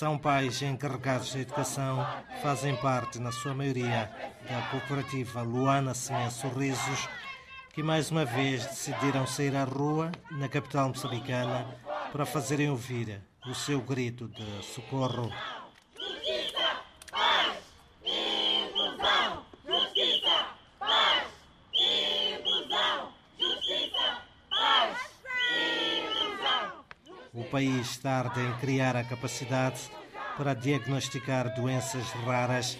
São pais encarregados da educação, fazem parte, na sua maioria, da cooperativa Luana Semeia Sorrisos, que mais uma vez decidiram sair à rua, na capital moçambicana, para fazerem ouvir o seu grito de socorro. País tarda em criar a capacidade para diagnosticar doenças raras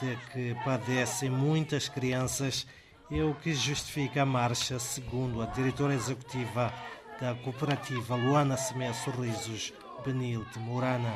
de que padecem muitas crianças, é o que justifica a marcha, segundo a diretora executiva da cooperativa Luana Semé Sorrisos, Benilte Morana.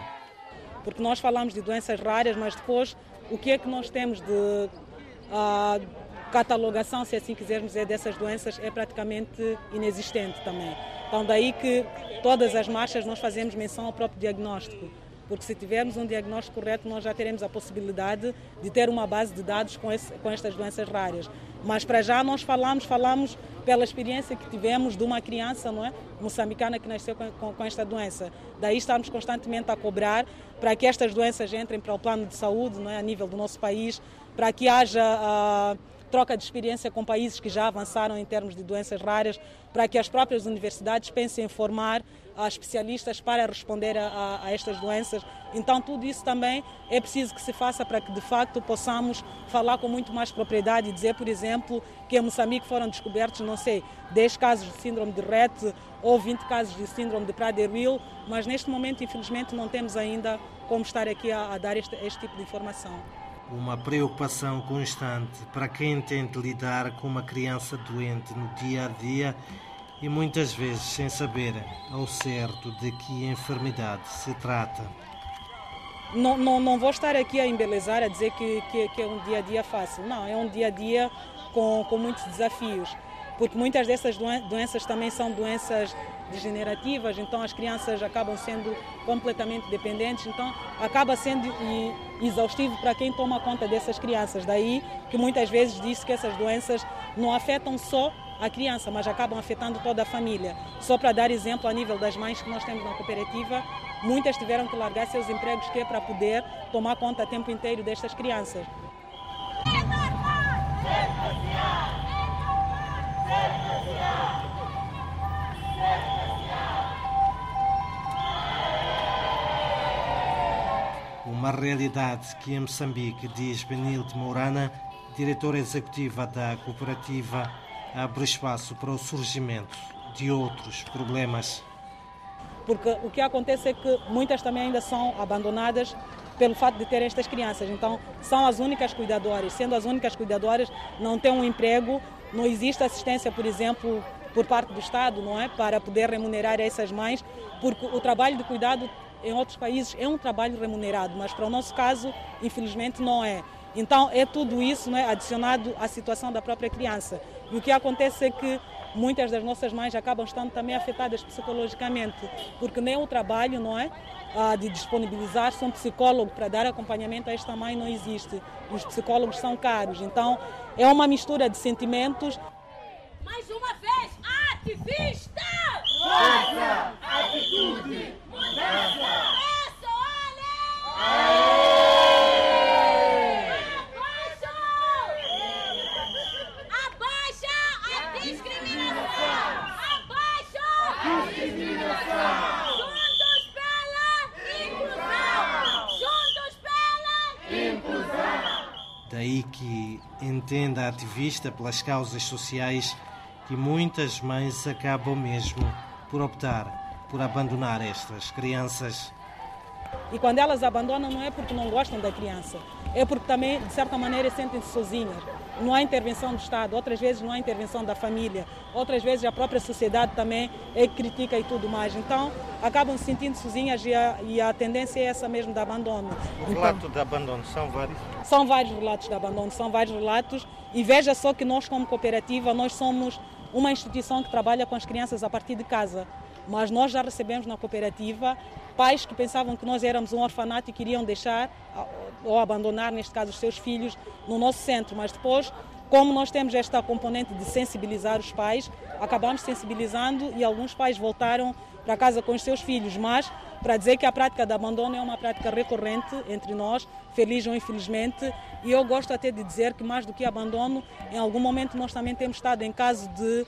Porque nós falamos de doenças raras, mas depois o que é que nós temos de uh, catalogação, se assim quisermos dizer, dessas doenças é praticamente inexistente também. Então daí que todas as marchas nós fazemos menção ao próprio diagnóstico, porque se tivermos um diagnóstico correto nós já teremos a possibilidade de ter uma base de dados com, esse, com estas doenças raras. Mas para já nós falamos, falamos pela experiência que tivemos de uma criança não é, moçambicana que nasceu com, com, com esta doença. Daí estamos constantemente a cobrar para que estas doenças entrem para o plano de saúde não é, a nível do nosso país, para que haja... Uh, troca de experiência com países que já avançaram em termos de doenças raras, para que as próprias universidades pensem em formar a especialistas para responder a, a, estas doenças. Então, tudo isso também é preciso que se faça para que, de facto, possamos falar com muito mais propriedade e dizer, por exemplo, que em Moçambique foram descobertos, não sei, 10 casos de síndrome de Rett ou 20 casos de síndrome de Prader-Willi, mas neste momento, infelizmente, não temos ainda como estar aqui a, a dar este, este tipo de informação uma preocupação constante para quem tenta lidar com uma criança doente no dia a dia e muitas vezes sem saber ao certo de que enfermidade se trata. Não, não, não vou estar aqui a embelezar, a dizer que, que, que é um dia a dia fácil. Não, é um dia a dia com, com muitos desafios, porque muitas dessas doenças também são doenças degenerativas, então as crianças acabam sendo completamente dependentes, então acaba sendo exaustivo para quem toma conta dessas crianças. Daí que muitas vezes diz que essas doenças não afetam só a criança, mas acabam afetando toda a família. Só para dar exemplo a nível das mães que nós temos na cooperativa, muitas tiveram que largar seus empregos que é para poder tomar conta a tempo inteiro destas crianças. Uma realidade que em Moçambique, diz Benilde Mourana, diretora executiva da cooperativa, abre espaço para o surgimento de outros problemas. Porque o que acontece é que muitas também ainda são abandonadas pelo fato de terem estas crianças. Então, são as únicas cuidadoras. Sendo as únicas cuidadoras, não têm um emprego, não existe assistência, por exemplo, por parte do Estado, não é, para poder remunerar essas mães, porque o trabalho de cuidado em outros países é um trabalho remunerado, mas para o nosso caso, infelizmente, não é. Então, é tudo isso não é, adicionado à situação da própria criança. E o que acontece é que muitas das nossas mães acabam estando também afetadas psicologicamente, porque nem o trabalho, não é? Ah, de disponibilizar-se um psicólogo para dar acompanhamento a esta mãe não existe. Os psicólogos são caros. Então, é uma mistura de sentimentos. Mais uma vez, ativista! Força! Atitude! Daí que entenda a ativista pelas causas sociais que muitas mães acabam mesmo por optar por abandonar estas crianças. E quando elas abandonam não é porque não gostam da criança, é porque também, de certa maneira, sentem-se sozinhas. Não há intervenção do Estado, outras vezes não há intervenção da família, outras vezes a própria sociedade também é que critica e tudo mais. Então, acabam se sentindo sozinhas e a, e a tendência é essa mesmo de abandono. O relato então, de abandono são vários? São vários relatos de abandono, são vários relatos. E veja só que nós, como cooperativa, nós somos uma instituição que trabalha com as crianças a partir de casa. Mas nós já recebemos na cooperativa pais que pensavam que nós éramos um orfanato e queriam deixar ou abandonar, neste caso, os seus filhos no nosso centro. Mas depois, como nós temos esta componente de sensibilizar os pais, acabamos sensibilizando e alguns pais voltaram para casa com os seus filhos. Mas para dizer que a prática de abandono é uma prática recorrente entre nós, feliz ou infelizmente, e eu gosto até de dizer que mais do que abandono, em algum momento nós também temos estado em caso de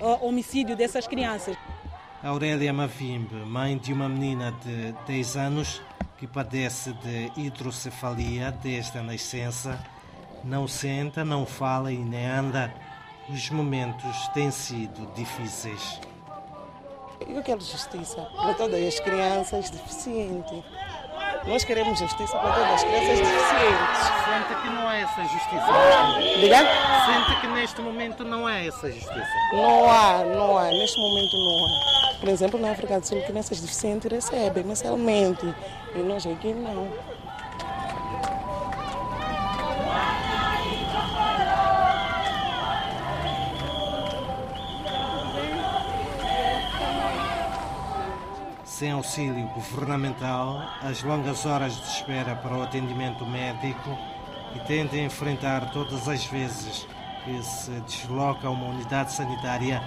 uh, homicídio dessas crianças. Aurélia Mavimbe, mãe de uma menina de 10 anos que padece de hidrocefalia desde a nascença, não senta, não fala e nem anda. Os momentos têm sido difíceis. Eu quero justiça para todas as crianças deficientes. Nós queremos justiça para todas as crianças deficientes. Sente que não é essa justiça? Diga? Sente que neste momento não é essa justiça? Não há, não há. Neste momento não há. Por exemplo, na África do Sul, crianças deficientes recebem mensalmente. E nós aqui não. Sem auxílio governamental, as longas horas de espera para o atendimento médico e tendo a enfrentar todas as vezes que se desloca a uma unidade sanitária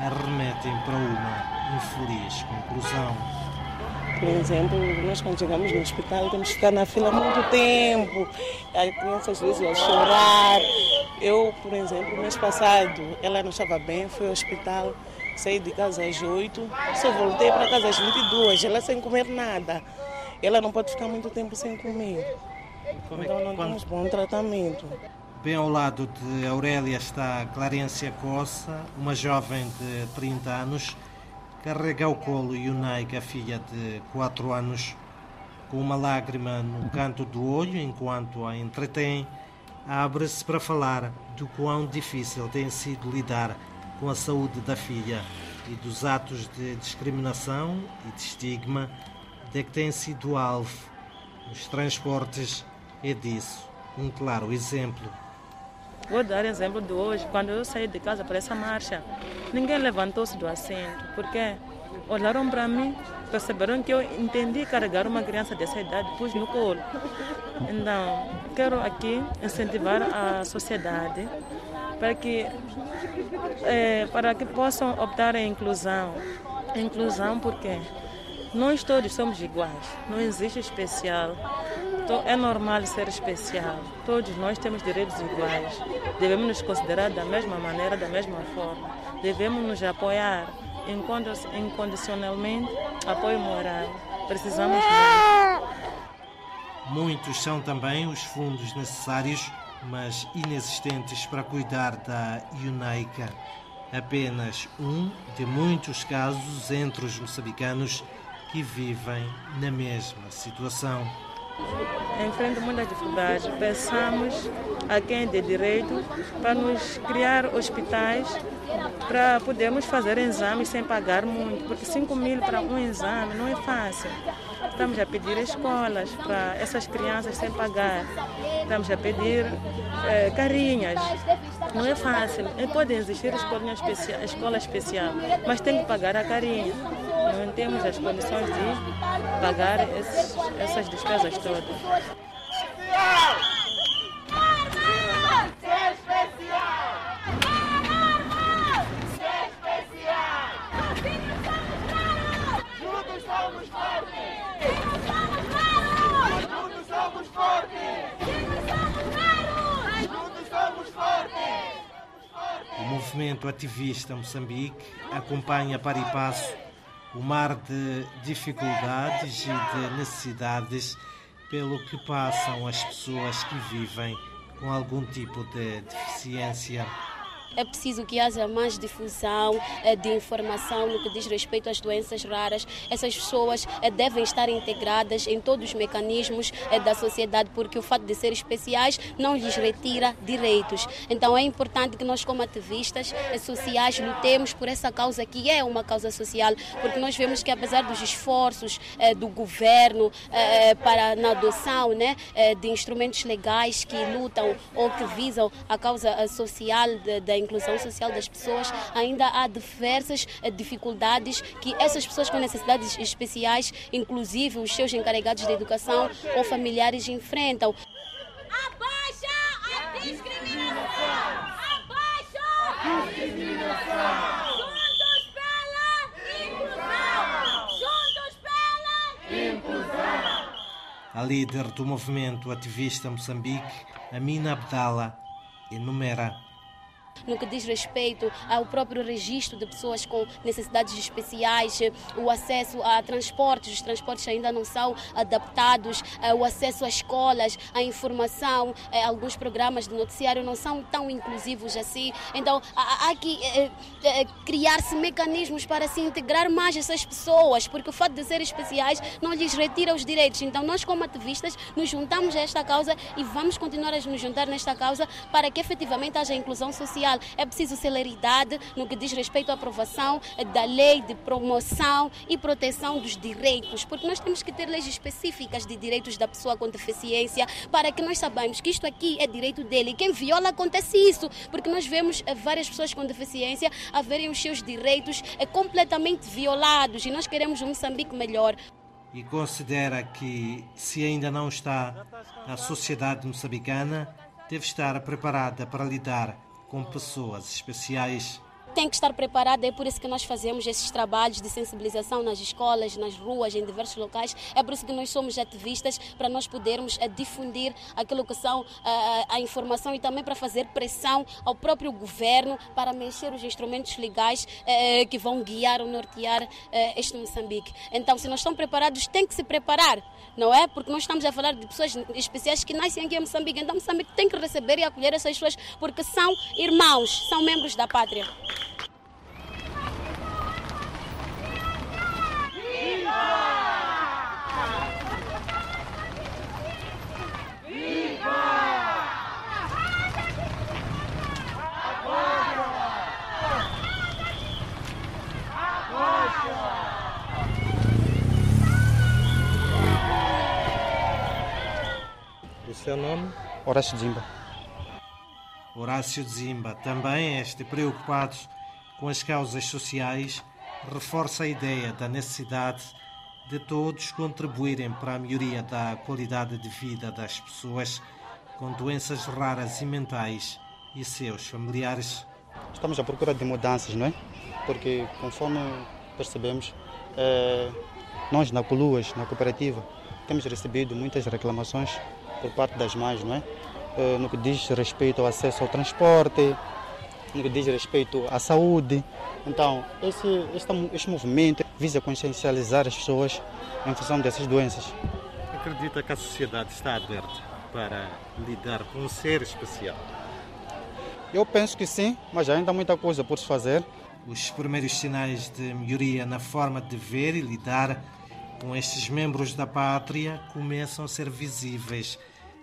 arremetem para uma infeliz conclusão. Por exemplo, nós quando chegamos no hospital temos que ficar na fila muito tempo. A criança às vezes a chorar. Eu, por exemplo, mês passado, ela não estava bem, fui ao hospital, saí de casa às 8, só voltei para casa às 22, ela sem comer nada. Ela não pode ficar muito tempo sem comer. Como é Então não quando- temos bom tratamento. Bem ao lado de Aurélia está Clarência Coça, uma jovem de 30 anos, carrega ao colo Yunaika, filha de 4 anos, com uma lágrima no canto do olho enquanto a entretém, abre-se para falar do quão difícil tem sido lidar com a saúde da filha e dos atos de discriminação e de estigma de que tem sido alvo. Os transportes é disso um claro exemplo. Vou dar exemplo de hoje. Quando eu saí de casa para essa marcha, ninguém levantou-se do assento, porque olharam para mim, perceberam que eu entendi carregar uma criança dessa idade, pus no colo. Então, quero aqui incentivar a sociedade para que, eh, para que possam optar em inclusão. Inclusão porque nós todos somos iguais, não existe especial. To- É normal ser especial. Todos nós temos direitos iguais. Devemos nos considerar da mesma maneira, da mesma forma. Devemos nos apoiar incondi- incondicionalmente, apoio moral. Precisamos muito. Muitos são também os fundos necessários, mas inexistentes para cuidar da Unaica. Apenas um de muitos casos entre os moçambicanos que vivem na mesma situação. Enfrento muitas dificuldades. Pensamos a quem é de direito para nos criar hospitais para podermos fazer exames sem pagar muito, porque 5 mil para um exame não é fácil. Estamos a pedir escolas para essas crianças sem pagar. Estamos a pedir eh, carinhas. Não é fácil. E pode existir escolinha especial, escola especial, mas tem que pagar a carinha. Não temos as condições de pagar esses, essas despesas todas. Juntos somos fortes! Juntos somos fortes! Juntos somos fortes! O movimento ativista Moçambique acompanha para e passo o mar de dificuldades e de necessidades pelo que passam as pessoas que vivem com algum tipo de deficiência. É preciso que haja mais difusão eh, de informação no que diz respeito às doenças raras. Essas pessoas eh, devem estar integradas em todos os mecanismos eh, da sociedade, porque o fato de serem especiais não lhes retira direitos. Então é importante que nós, como ativistas sociais, lutemos por essa causa que é uma causa social, porque nós vemos que apesar dos esforços do governo para na adoção né, de instrumentos legais que lutam ou que visam a causa social da inclusão social das pessoas, ainda há diversas eh, dificuldades que essas pessoas com necessidades especiais, inclusive os seus encarregados de educação ou familiares, enfrentam. Abaixa a discriminação! Abaixa a discriminação! Juntos pela inclusão! Juntos pela A líder do movimento ativista Moçambique, Amina Abdala, enumera no que diz respeito ao próprio registro de pessoas com necessidades especiais, o acesso a transportes, os transportes ainda não são adaptados, eh, o acesso a escolas, a informação, eh, alguns programas de noticiário não são tão inclusivos assim. Então há que eh, criar-se mecanismos para se integrar mais essas pessoas, porque o fato de serem especiais não lhes retira os direitos. Então nós como ativistas nos juntamos a esta causa e vamos continuar a nos juntar nesta causa para que efetivamente haja inclusão social social. É preciso celeridade no que diz respeito à aprovação da lei de promoção e proteção dos direitos, porque nós temos que ter leis específicas de direitos da pessoa com deficiência para que nós saibamos que isto aqui é direito dele. E quem viola acontece isso, porque nós vemos eh, várias pessoas com deficiência a verem os seus direitos eh, completamente violados e nós queremos um Moçambique melhor e considera que, se ainda não está, a sociedade moçambicana deve estar preparada para lidar com pessoas especiais tem que estar preparada, é por isso que nós fazemos esses trabalhos de sensibilização nas escolas, nas ruas, em diversos locais. É por isso que nós somos ativistas, para nós podermos uh, difundir aquilo que são uh, a informação e também para fazer pressão ao próprio governo para mexer os instrumentos legais que vão guiar ou nortear este Moçambique. Então, se nós estamos preparados, tem que se preparar, não é? Porque nós estamos a falar de pessoas especiais que nascem aqui em Moçambique. Então, Moçambique tem que receber e acolher essas pessoas porque são irmãos, são membros da pátria. Horácio Zimba. Horácio Zimba, também este preocupado com as causas sociais, reforça a ideia da necessidade de todos contribuírem para a melhoria da qualidade de vida das pessoas com doenças raras e mentais e seus familiares. Estamos à procura de mudanças, não é? Porque, conforme percebemos, é, nós na Coluas, na cooperativa, temos recebido muitas reclamações por parte das mães, não é? é no que diz respeito ao acesso ao transporte, no que diz respeito à saúde. Então, esse, este, este movimento visa consciencializar as pessoas em função dessas doenças. Acredita que a sociedade está aberta para lidar com um ser especial? Eu penso que sim, mas ainda há muita coisa por se fazer. Os primeiros sinais de melhoria na forma de ver e lidar com estes membros da pátria começam a ser visíveis,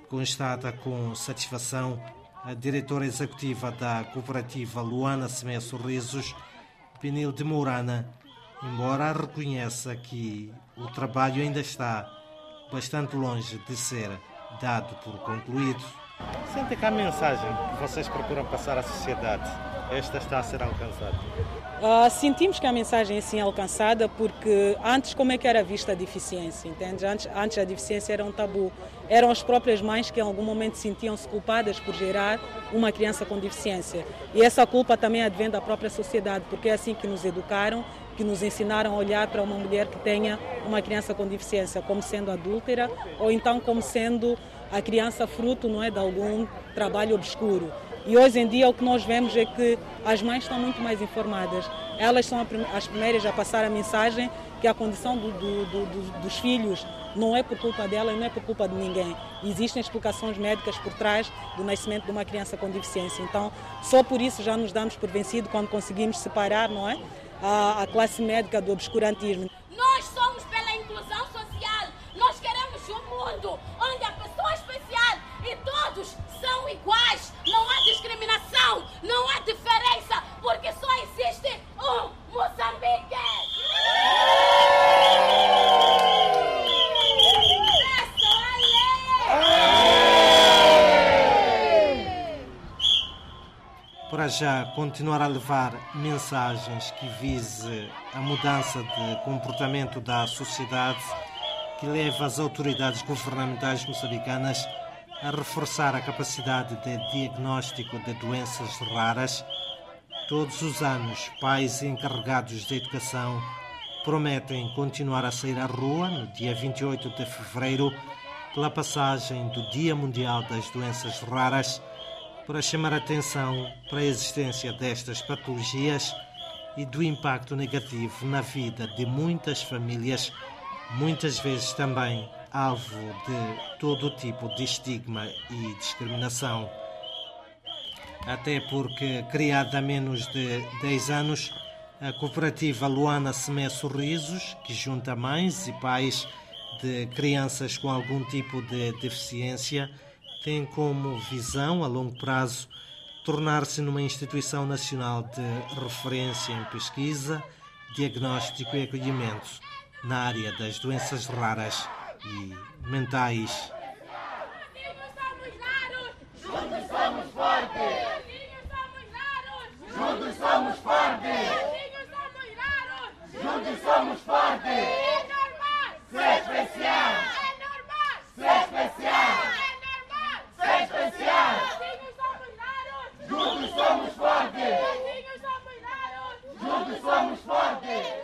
constata com satisfação a diretora executiva da cooperativa Luana Semé Sorrisos, Penil de Mourana, embora reconheça que o trabalho ainda está bastante longe de ser dado por concluído. Sente que a mensagem que vocês procuram passar à sociedade, esta está a ser alcançada? Uh, sentimos que a mensagem é sim alcançada porque antes como é que era vista a deficiência, entende? Antes, antes a deficiência era um tabu. Eram as próprias mães que em algum momento sentiam-se culpadas por gerar uma criança com deficiência. E essa culpa também advém da própria sociedade, porque é assim que nos educaram, que nos ensinaram a olhar para uma mulher que tenha uma criança com deficiência como sendo adúltera ou então como sendo a criança fruto não é, de algum trabalho obscuro. E hoje em dia o que nós vemos é que as mães estão muito mais informadas. Elas são as primeiras a passar a mensagem que a condição do, do, do, dos filhos não é por culpa dela e não é por culpa de ninguém. Existem explicações médicas por trás do nascimento de uma criança com deficiência. Então, só por isso já nos damos por vencido quando conseguimos separar, não é, a, a classe médica do obscurantismo. Já continuar a levar mensagens que vise a mudança de comportamento da sociedade, que leva as autoridades governamentais moçambicanas a reforçar a capacidade de diagnóstico de doenças raras. Todos os anos, pais encarregados de educação prometem continuar a sair à rua no dia 28 de fevereiro pela passagem do Dia Mundial das Doenças Raras para chamar a atenção para a existência destas patologias e do impacto negativo na vida de muitas famílias, muitas vezes também alvo de todo tipo de estigma e discriminação. Até porque, criada há menos de 10 anos, a cooperativa Luana Semé Sorrisos, que junta mães e pais de crianças com algum tipo de deficiência, tem como visão, a longo prazo, tornar-se numa instituição nacional de referência em pesquisa, diagnóstico e acolhimento na área das doenças raras e mentais. Juntos somos fortes! Juntos somos fortes! Juntos somos fortes! É normal! Ser especial! É normal! Ser especial! Juntos somos fortes! Juntos somos fortes!